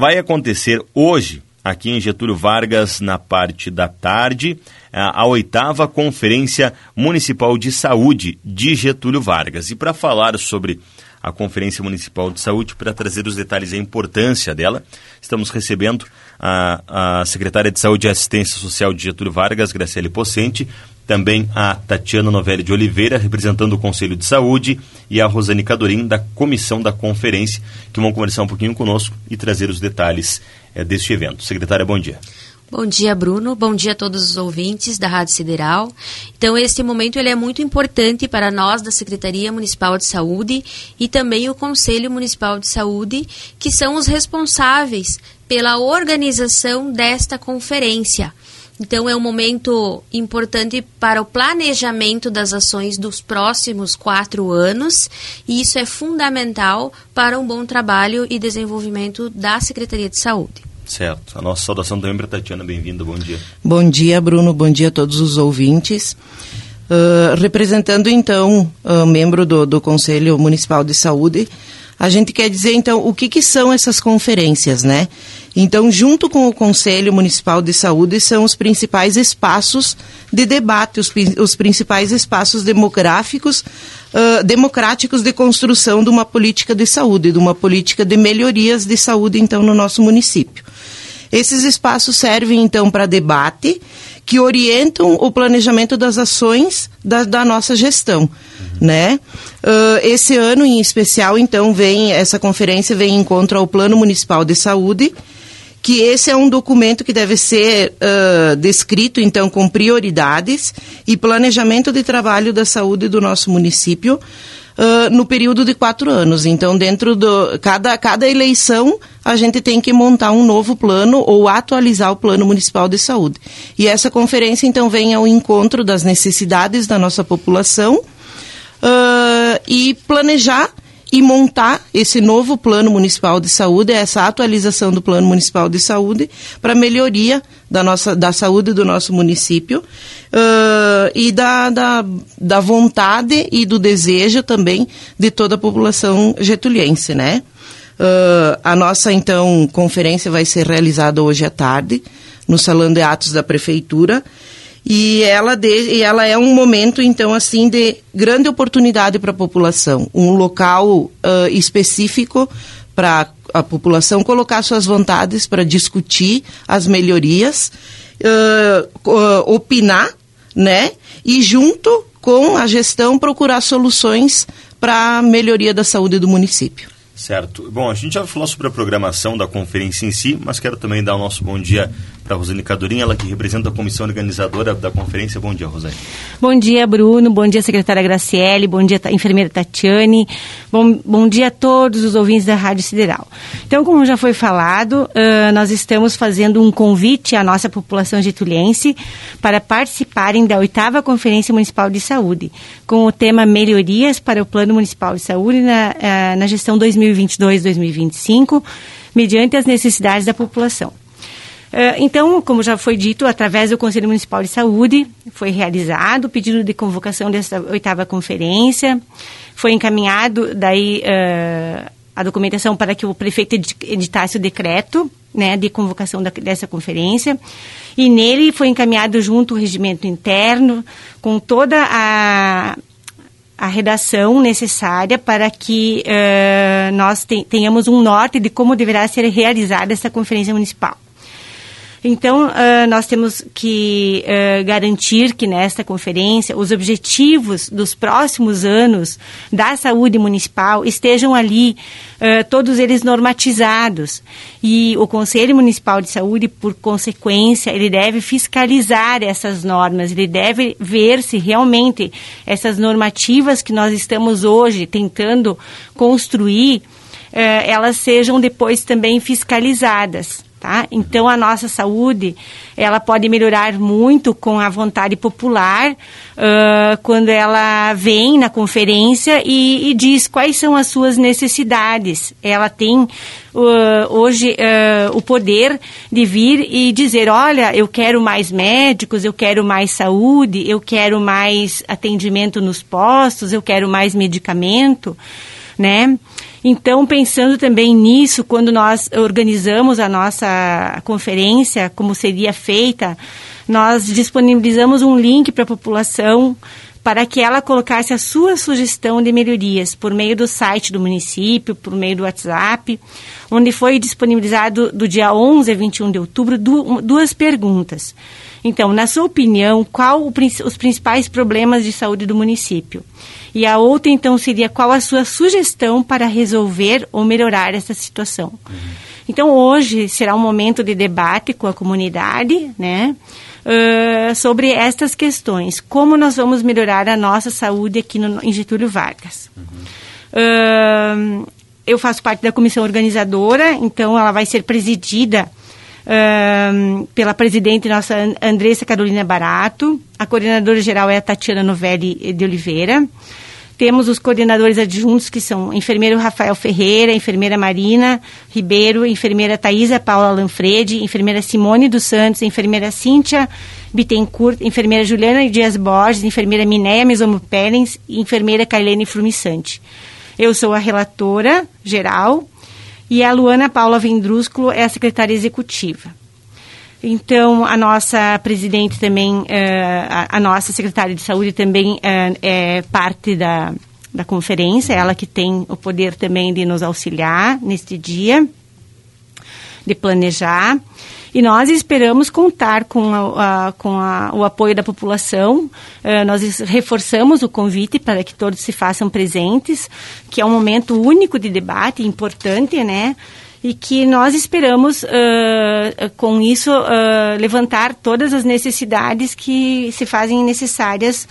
vai acontecer hoje, aqui em Getúlio Vargas, na parte da tarde, a, oitava Conferência Municipal de Saúde de Getúlio Vargas. E para falar sobre a Conferência Municipal de Saúde, para trazer os detalhes e a importância dela, estamos recebendo a, a secretária de Saúde e Assistência Social de Getúlio Vargas, Graciele Possente, também a Tatiana Novelli de Oliveira, representando o Conselho de Saúde, e a Rosane Cadorim, da comissão da conferência, que vão conversar um pouquinho conosco e trazer os detalhes é, deste evento. Secretária, bom dia. Bom dia, Bruno. Bom dia a todos os ouvintes da Rádio Sideral. Então, este momento ele é muito importante para nós da Secretaria Municipal de Saúde e também o Conselho Municipal de Saúde, que são os responsáveis pela organização desta conferência. Então, é um momento importante para o planejamento das ações dos próximos quatro anos, e isso é fundamental para um bom trabalho e desenvolvimento da Secretaria de Saúde. Certo. A nossa saudação também para Tatiana. Bem-vinda. Bom dia. Bom dia, Bruno. Bom dia a todos os ouvintes. Uh, representando, então, uh, membro do, do Conselho Municipal de Saúde, a gente quer dizer, então, o que, que são essas conferências, né? Então, junto com o Conselho Municipal de Saúde, são os principais espaços de debate, os, os principais espaços demográficos, uh, democráticos de construção de uma política de saúde, de uma política de melhorias de saúde, então, no nosso município. Esses espaços servem, então, para debate, que orientam o planejamento das ações da, da nossa gestão, uhum. né? Uh, esse ano em especial, então, vem essa conferência vem em encontro ao Plano Municipal de Saúde, que esse é um documento que deve ser uh, descrito, então, com prioridades e planejamento de trabalho da saúde do nosso município, uh, no período de quatro anos. Então, dentro do cada, cada eleição, a gente tem que montar um novo plano ou atualizar o plano municipal de saúde. E essa conferência, então, vem ao encontro das necessidades da nossa população uh, e planejar e montar esse novo plano municipal de saúde, essa atualização do plano municipal de saúde para melhoria da nossa da saúde do nosso município uh, e da, da, da vontade e do desejo também de toda a população getuliense, né? Uh, a nossa, então, conferência vai ser realizada hoje à tarde, no Salão de Atos da Prefeitura, e ela, de, e ela é um momento, então, assim, de grande oportunidade para a população, um local uh, específico para a população colocar suas vontades para discutir as melhorias, uh, uh, opinar né? E junto com a gestão procurar soluções para a melhoria da saúde do município. Certo. Bom, a gente já falou sobre a programação da conferência em si, mas quero também dar o nosso bom dia para Rosane Cadorim, ela que representa a comissão organizadora da conferência. Bom dia, Rosane. Bom dia, Bruno. Bom dia, secretária Graciele. Bom dia, enfermeira Tatiane. Bom, bom dia a todos os ouvintes da Rádio Sideral. Então, como já foi falado, uh, nós estamos fazendo um convite à nossa população getulense para participarem da oitava Conferência Municipal de Saúde, com o tema Melhorias para o Plano Municipal de Saúde na, uh, na gestão 2022-2025, mediante as necessidades da população. Uh, então, como já foi dito, através do Conselho Municipal de Saúde, foi realizado o pedido de convocação dessa oitava conferência, foi encaminhado daí uh, a documentação para que o prefeito editasse o decreto né, de convocação da, dessa conferência, e nele foi encaminhado junto o regimento interno, com toda a, a redação necessária para que uh, nós tenhamos um norte de como deverá ser realizada essa conferência municipal. Então, uh, nós temos que uh, garantir que nesta conferência os objetivos dos próximos anos da saúde municipal estejam ali, uh, todos eles normatizados. E o Conselho Municipal de Saúde, por consequência, ele deve fiscalizar essas normas, ele deve ver se realmente essas normativas que nós estamos hoje tentando construir, elas sejam depois também fiscalizadas. Tá? Então, a nossa saúde, ela pode melhorar muito com a vontade popular, uh, quando ela vem na conferência e, e, diz quais são as suas necessidades. Ela tem uh, hoje uh, o poder de vir e dizer, olha, eu quero mais médicos, eu quero mais saúde, eu quero mais atendimento nos postos, eu quero mais medicamento né? Então, pensando também nisso, quando nós organizamos a nossa conferência, como seria feita, nós disponibilizamos um link para a população para que ela colocasse a sua sugestão de melhorias por meio do site do município, por meio do WhatsApp, onde foi disponibilizado do dia 11 a 21 de outubro duas perguntas. Então, na sua opinião, qual o, os principais problemas de saúde do município? E a outra, então, seria qual a sua sugestão para resolver ou melhorar essa situação? Uhum. Então, hoje será um momento de debate com a comunidade, né? Uh, sobre estas questões. Como nós vamos melhorar a nossa saúde aqui no, em Getúlio Vargas. Uhum. Uh, eu faço parte da comissão organizadora, então ela vai ser presidida pela presidente nossa Andressa Carolina Barato. A coordenadora geral é a Tatiana Novelli de Oliveira. Temos os coordenadores adjuntos, que são enfermeiro Rafael Ferreira, enfermeira Marina Ribeiro, enfermeira Thaisa Paula Lanfredi, enfermeira Simone dos Santos, enfermeira Cíntia Bittencourt, enfermeira Juliana Dias Borges, enfermeira Minéia Mesomo Pellens e enfermeira Kailene Frumissante. Eu sou a relatora geral e a Luana Paula Vendrúsculo é a secretária executiva. Então, a nossa presidente também, uh, a, nossa secretária de saúde também uh, é parte da, da conferência, ela que tem o poder também de nos auxiliar neste dia, de planejar. E nós esperamos contar com, a, a, com a, o apoio da população. Uh, nós reforçamos o convite para que todos se façam presentes, que é um momento único de debate, importante, né? e que nós esperamos, uh, com isso, uh, levantar todas as necessidades que se fazem necessárias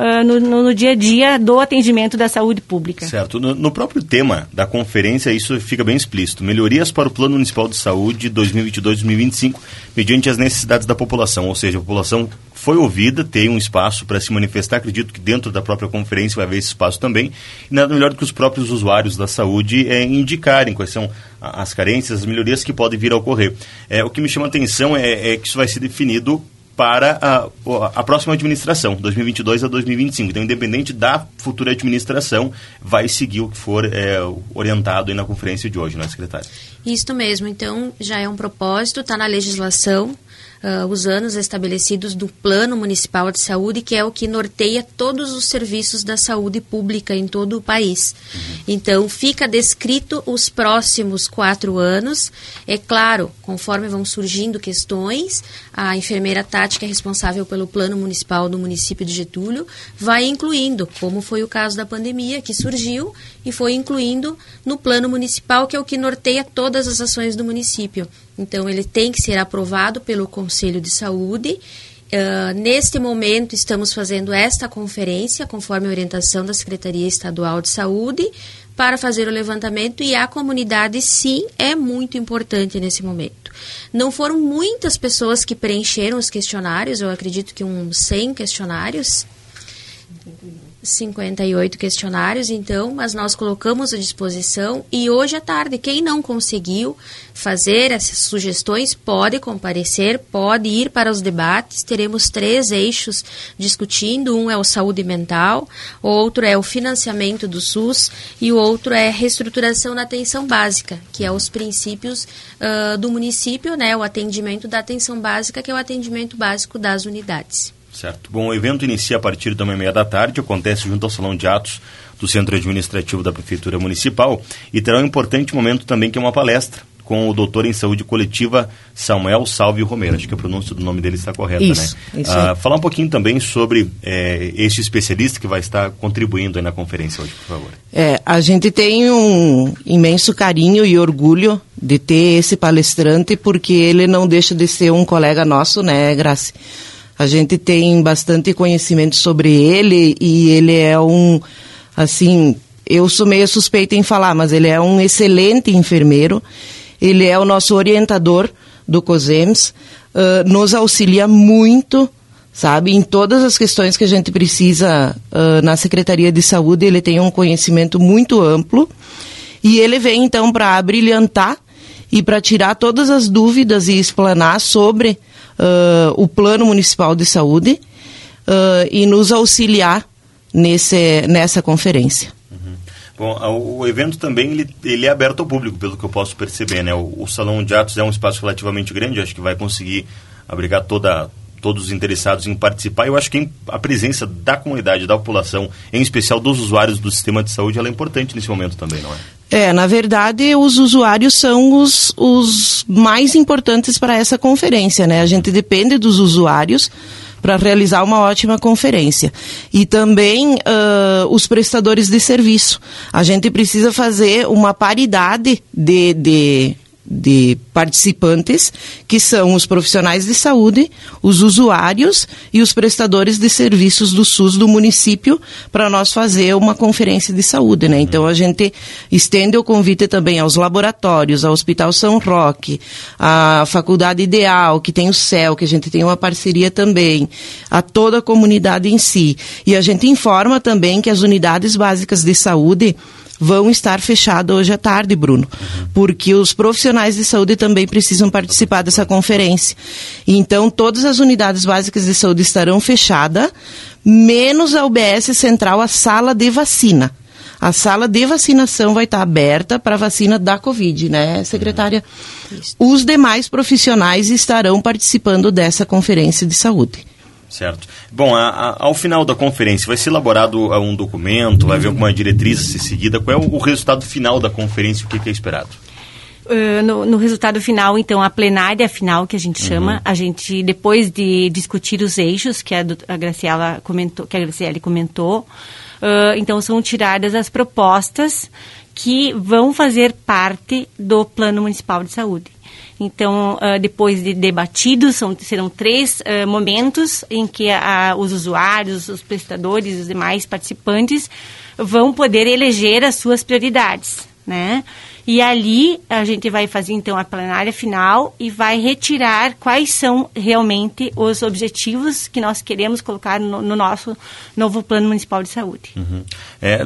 uh, no, no, dia a dia do atendimento da saúde pública. Certo. No, no, próprio tema da conferência, isso fica bem explícito. Melhorias para o Plano Municipal de Saúde 2022-2025, mediante as necessidades da população, ou seja, a população foi ouvida, tem um espaço para se manifestar. Acredito que dentro da própria conferência vai haver esse espaço também. E nada melhor do que os próprios usuários da saúde é, indicarem quais são as carências, as melhorias que podem vir a ocorrer. É, o que me chama a atenção é, é que isso vai ser definido para a, a, próxima administração, 2022 a 2025. Então, independente da futura administração, vai seguir o que for é, orientado na conferência de hoje, não é, secretário? Isso mesmo. Então, já é um propósito, está na legislação uh, os anos estabelecidos do Plano Municipal de Saúde, que é o que norteia todos os serviços da saúde pública em todo o país. Então, fica descrito os próximos quatro anos. É claro, conforme vão surgindo questões, a enfermeira que é responsável pelo Plano Municipal do município de Getúlio, vai incluindo, como foi o caso da pandemia, que surgiu e foi incluindo no Plano Municipal, que é o que norteia todas as ações do município. Então, ele tem que ser aprovado pelo Conselho de Saúde. Uh, neste momento, estamos fazendo esta conferência, conforme a orientação da Secretaria Estadual de Saúde, para fazer o levantamento e a comunidade, sim, é muito importante nesse momento. Não foram muitas pessoas que preencheram os questionários, eu acredito que uns 100 questionários. 58 questionários, então, mas nós colocamos à disposição e hoje à tarde, quem não conseguiu fazer essas sugestões pode comparecer, pode ir para os debates. Teremos três eixos discutindo: um é o saúde mental, outro é o financiamento do SUS e o outro é reestruturação da atenção básica, que é os princípios uh, do município, né, o atendimento da atenção básica, que é o atendimento básico das unidades. Certo. Bom, o evento inicia a partir da meia da tarde, acontece junto ao Salão de Atos do Centro Administrativo da Prefeitura Municipal e terá um importante momento também que é uma palestra com o doutor em saúde coletiva Samuel Salve Romero. Acho que a pronúncia do nome dele está correta, isso, né? Isso ah, falar um pouquinho também sobre é, este especialista que vai estar contribuindo na conferência hoje, por favor. É, a gente tem um imenso carinho e orgulho de ter esse palestrante, porque ele não deixa de ser um colega nosso, né, Graça? A gente tem bastante conhecimento sobre ele e ele é um, assim, eu sou meio suspeita em falar, mas ele é um excelente enfermeiro. Ele é o nosso orientador do COSEMS, uh, nos auxilia muito, sabe, em todas as questões que a gente precisa uh, na Secretaria de Saúde. Ele tem um conhecimento muito amplo e ele vem então para abrilhantar e para tirar todas as dúvidas e explanar sobre uh, o Plano Municipal de Saúde uh, e nos auxiliar nesse, nessa conferência. Uhum. Bom, o evento também ele, ele é aberto ao público, pelo que eu posso perceber, né? O, o Salão de Atos é um espaço relativamente grande, acho que vai conseguir abrigar toda, todos os interessados em participar. Eu acho que a presença da comunidade, da população, em especial dos usuários do sistema de saúde, ela é importante nesse momento também, não é? É, na verdade, os usuários são os, os mais importantes para essa conferência, né? A gente depende dos usuários para realizar uma ótima conferência. E também uh, os prestadores de serviço. A gente precisa fazer uma paridade de, de de participantes, que são os profissionais de saúde, os usuários e os prestadores de serviços do SUS do município, para nós fazer uma conferência de saúde. Né? Então, a gente estende o convite também aos laboratórios, ao Hospital São Roque, à Faculdade Ideal, que tem o CEL, que a gente tem uma parceria também, a toda a comunidade em si. E a gente informa também que as unidades básicas de saúde vão estar fechadas hoje à tarde, Bruno, porque os profissionais de saúde também precisam participar dessa conferência. Então, todas as unidades básicas de saúde estarão fechadas, menos a UBS Central, a sala de vacina. A sala de vacinação vai estar aberta para a vacina da Covid, né, secretária? Isso. Os demais profissionais estarão participando dessa conferência de saúde. Certo. Bom, a, a, ao final da conferência, vai ser elaborado uh, um documento, vai haver alguma diretriz a ser seguida? Qual é o, o resultado final da conferência? O que, que é esperado? Uh, no, no, resultado final, então, a plenária final, que a gente chama, uhum. a gente, depois de discutir os eixos que a, a Graciela comentou, que a Graciele comentou, uh, então são tiradas as propostas que vão fazer parte do Plano Municipal de Saúde. Então, uh, depois de debatidos, são, serão três uh, momentos em que os usuários, os prestadores, os demais participantes vão poder eleger as suas prioridades, né? E ali a gente vai fazer então a plenária final e vai retirar quais são realmente os objetivos que nós queremos colocar no, no nosso novo plano municipal de saúde. Uhum. É,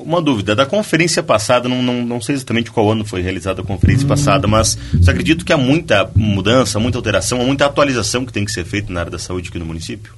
uma dúvida, da conferência passada, não, não, não sei exatamente qual ano foi realizada a conferência uhum. passada, mas eu acredito que há muita mudança, muita alteração, muita atualização que tem que ser feita na área da saúde aqui no município?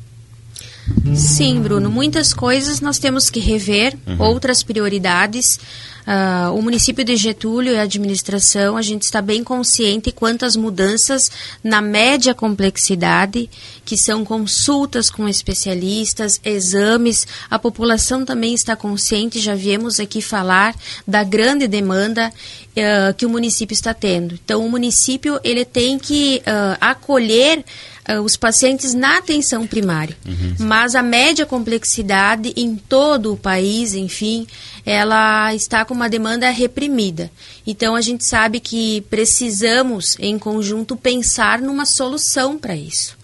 Sim, Bruno, muitas coisas nós temos que rever, uhum. outras prioridades. Uh, o município de Getúlio e a administração, a gente está bem consciente quantas mudanças na média complexidade, que são consultas com especialistas, exames. A população também está consciente, já viemos aqui falar da grande demanda uh, que o município está tendo. Então, o município ele tem que uh, acolher uh, os pacientes na atenção primária. Uhum. Mas a média complexidade em todo o país, enfim, ela está com uma demanda reprimida. Então a gente sabe que precisamos, em conjunto, pensar numa solução para isso.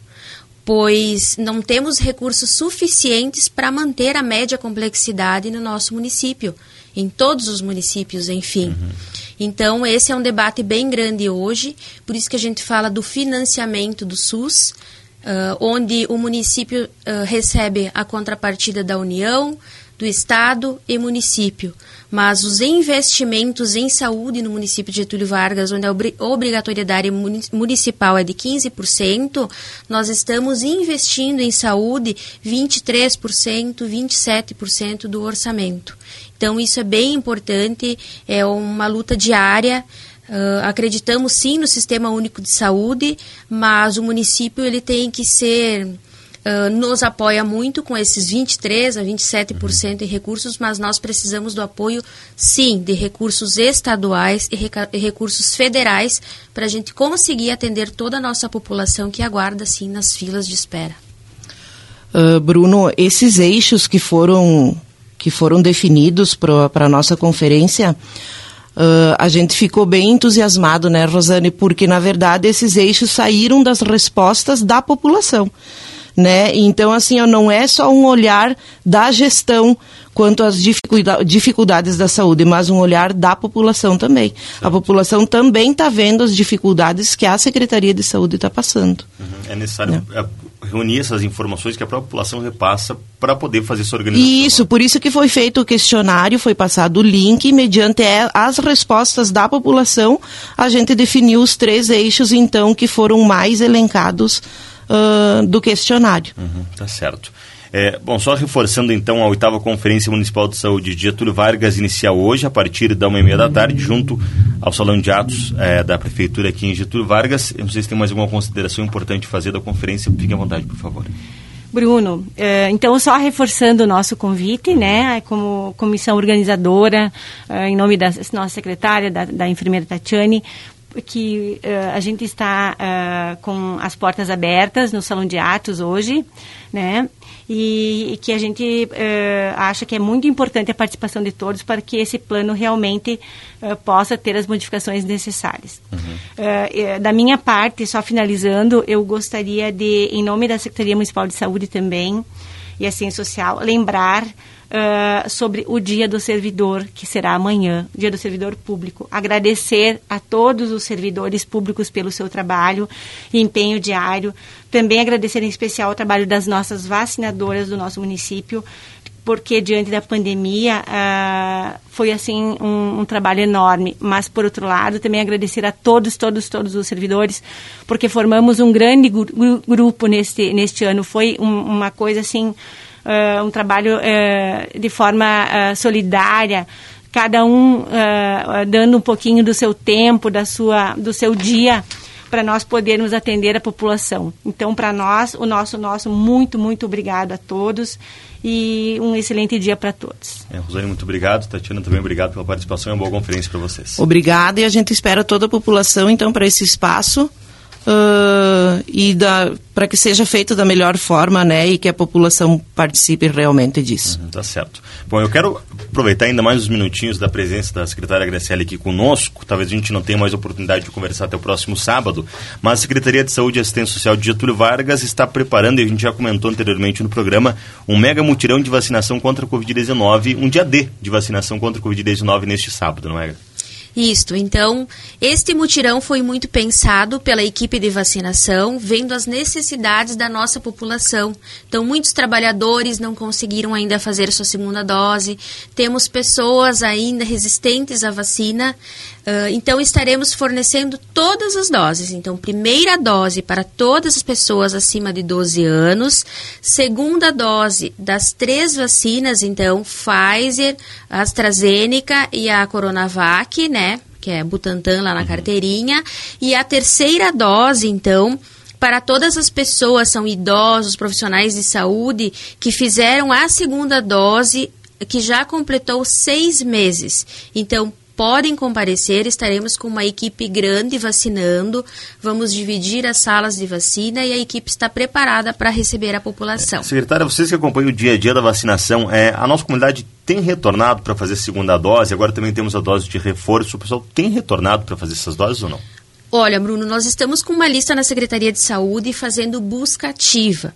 Pois não temos recursos suficientes para manter a média complexidade no nosso município, em todos os municípios, enfim. Uhum. Então, esse é um debate bem grande hoje, por isso que a gente fala do financiamento do SUS, uh, onde o município uh, recebe a contrapartida da União, do Estado e município. Mas os investimentos em saúde no município de Getúlio Vargas, onde a obrigatoriedade municipal é de 15%, nós estamos investindo em saúde 23%, 27% do orçamento. Então, isso é bem importante, é uma luta diária. Uh, acreditamos sim no Sistema Único de Saúde, mas o município ele tem que ser Uh, nos apoia muito com esses 23 a 27% em recursos, mas nós precisamos do apoio, sim, de recursos estaduais e, e recursos federais para a gente conseguir atender toda a nossa população que aguarda, sim, nas filas de espera. Uh, Bruno, esses eixos que foram que foram definidos para a nossa conferência, uh, a gente ficou bem entusiasmado, né, Rosane? Porque, na verdade, esses eixos saíram das respostas da população. Né? Então, assim, não é só um olhar da gestão quanto às dificuldades da saúde, mas um olhar da população também. A população também está vendo as dificuldades que a Secretaria de Saúde está passando. Uhum. É necessário né? É, reunir essas informações que a própria população repassa para poder fazer essa organização. Isso, por isso que foi feito o questionário, foi passado o link, e mediante as respostas da população, a gente definiu os três eixos, então, que foram mais elencados uh, do questionário. Uhum, tá certo. É, bom, só reforçando então, a oitava Conferência Municipal de Saúde de Getúlio Vargas inicia hoje, a partir da uma e meia da tarde, junto ao Salão de Atos é, da Prefeitura aqui em Getúlio Vargas. Eu não sei se tem mais alguma consideração importante fazer da conferência, fique à vontade, por favor. Bruno, eh, então só reforçando o nosso convite, né, como comissão organizadora, eh, em nome da nossa secretária, da, da enfermeira Tatiane, que uh, a gente está uh, com as portas abertas no Salão de Atos hoje, né? E, e que a gente uh, acha que é muito importante a participação de todos para que esse plano realmente possa ter as modificações necessárias. Uhum. da minha parte, só finalizando, eu gostaria de, em nome da Secretaria Municipal de Saúde também e Assistência Social, lembrar uh, sobre o Dia do Servidor, que será amanhã, Dia do Servidor Público. Agradecer a todos os servidores públicos pelo seu trabalho e empenho diário. Também agradecer em especial o trabalho das nossas vacinadoras do nosso município, porque diante da pandemia uh, foi assim um, um, trabalho enorme. Mas por outro lado, também agradecer a todos, todos, todos os servidores, porque formamos um grande gru grupo neste neste ano. Foi um, uma coisa assim uh, um trabalho uh, de forma uh, solidária, cada um dando um pouquinho do seu tempo, da sua, do seu dia para nós podermos atender a população. Então, para nós, o nosso nosso muito muito obrigado a todos e um excelente dia para todos. É, Rosane, muito obrigado. Tatiana, também obrigado pela participação e uma boa conferência para vocês. Obrigada e a gente espera toda a população então para esse espaço uh, e para que seja feito da melhor forma, né, e que a população participe realmente disso. Uhum, tá certo. Bom, eu quero aproveitar ainda mais uns minutinhos da presença da secretária Graciela aqui conosco. Talvez a gente não tenha mais oportunidade de conversar até o próximo sábado, mas a Secretaria de Saúde e Assistência Social de Getúlio Vargas está preparando, e a gente já comentou anteriormente no programa, um mega mutirão de vacinação contra a Covid-19, um dia D de vacinação contra a Covid-19 neste sábado, não é? Isto. Então, este mutirão foi muito pensado pela equipe de vacinação, vendo as necessidades da nossa população. Então, muitos trabalhadores não conseguiram ainda fazer sua segunda dose. Temos pessoas ainda resistentes à vacina. Uh, então, estaremos fornecendo todas as doses. Então, primeira dose para todas as pessoas acima de 12 anos. Segunda dose das três vacinas, então, Pfizer, AstraZeneca e a Coronavac, né? que é Butantan lá na uhum. carteirinha. E a terceira dose, então, para todas as pessoas, são idosos, profissionais de saúde, que fizeram a segunda dose, que já completou seis meses. Então, podem comparecer, estaremos com uma equipe grande vacinando, vamos dividir as salas de vacina e a equipe está preparada para receber a população. Secretária, vocês que acompanham o dia a dia da vacinação, é, a nossa comunidade tem retornado para fazer segunda dose, agora também temos a dose de reforço, o pessoal tem retornado para fazer essas doses ou não? Olha, Bruno, nós estamos com uma lista na Secretaria de Saúde fazendo busca ativa.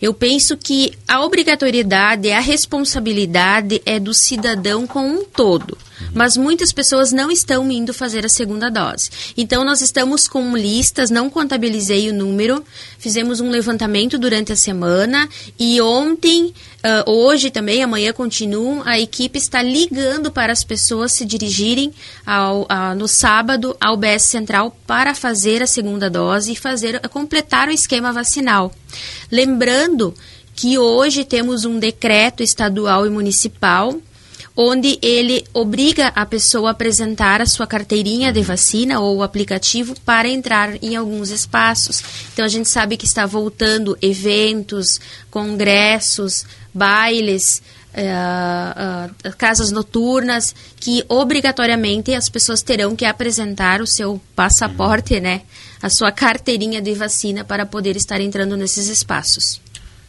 Eu penso que a obrigatoriedade, a responsabilidade é do cidadão como um todo. Mas muitas pessoas não estão indo fazer a segunda dose. Então, nós estamos com listas, não contabilizei o número, fizemos um levantamento durante a semana e ontem, uh, hoje também, amanhã continuam, a equipe está ligando para as pessoas se dirigirem ao, no sábado ao BS Central para fazer a segunda dose e fazer, completar o esquema vacinal. Lembrando que hoje temos um decreto estadual e municipal onde ele obriga a pessoa a apresentar a sua carteirinha de vacina ou o aplicativo para entrar em alguns espaços. Então a gente sabe que está voltando eventos, congressos, bailes, uh, uh, casas noturnas, que obrigatoriamente as pessoas terão que apresentar o seu passaporte, né? A sua carteirinha de vacina para poder estar entrando nesses espaços.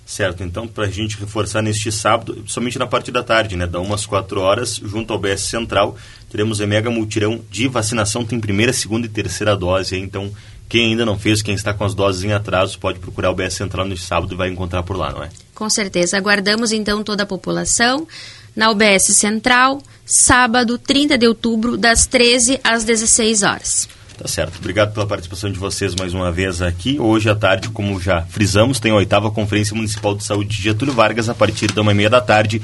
Certo, então para a gente reforçar neste sábado, somente na parte da tarde, né, da umas 4 horas, junto ao BS Central, teremos a mega multirão de vacinação, tem primeira, segunda e terceira dose, então quem ainda não fez, quem está com as doses em atraso, pode procurar o BS Central no sábado e vai encontrar por lá, não é? Com certeza, aguardamos então toda a população na UBS Central, sábado 30 de outubro, das 13 às 16 horas. Tá certo. Obrigado pela participação de vocês mais uma vez aqui. Hoje à tarde, como já frisamos, tem a oitava Conferência Municipal de Saúde de Getúlio Vargas a partir da uma e meia da tarde.